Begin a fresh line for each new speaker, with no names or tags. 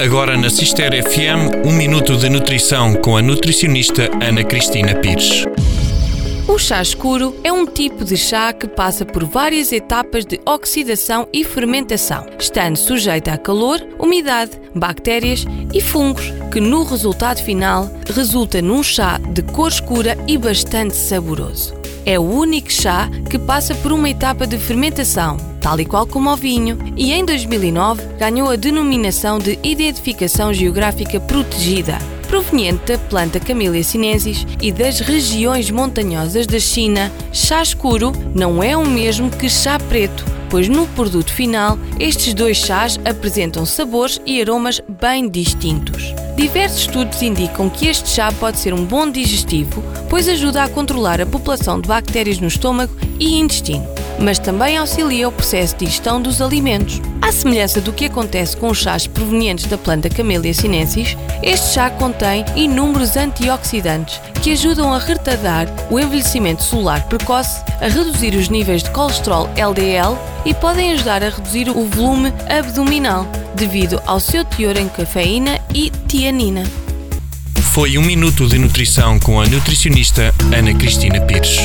Agora na Cister FM, um minuto de nutrição com a nutricionista Ana Cristina Pires.
O chá escuro é um tipo de chá que passa por várias etapas de oxidação e fermentação, estando sujeito a calor, umidade, bactérias e fungos, que no resultado final resulta num chá de cor escura e bastante saboroso. É o único chá que passa por uma etapa de fermentação, tal e qual como o vinho, e em 2009 ganhou a denominação de Identificação Geográfica Protegida, proveniente da planta Camellia sinensis e das regiões montanhosas da China. Chá escuro não é o mesmo que chá preto, pois no produto final estes dois chás apresentam sabores e aromas bem distintos. Diversos estudos indicam que este chá pode ser um bom digestivo, pois ajuda a controlar a população de bactérias no estômago e intestino, mas também auxilia o processo de digestão dos alimentos. À semelhança do que acontece com os chás provenientes da planta Camellia sinensis, este chá contém inúmeros antioxidantes que ajudam a retardar o envelhecimento celular precoce, a reduzir os níveis de colesterol LDL e podem ajudar a reduzir o volume abdominal devido ao seu teor em cafeína e tianina.
Foi um minuto de nutrição com a nutricionista Ana Cristina Pires.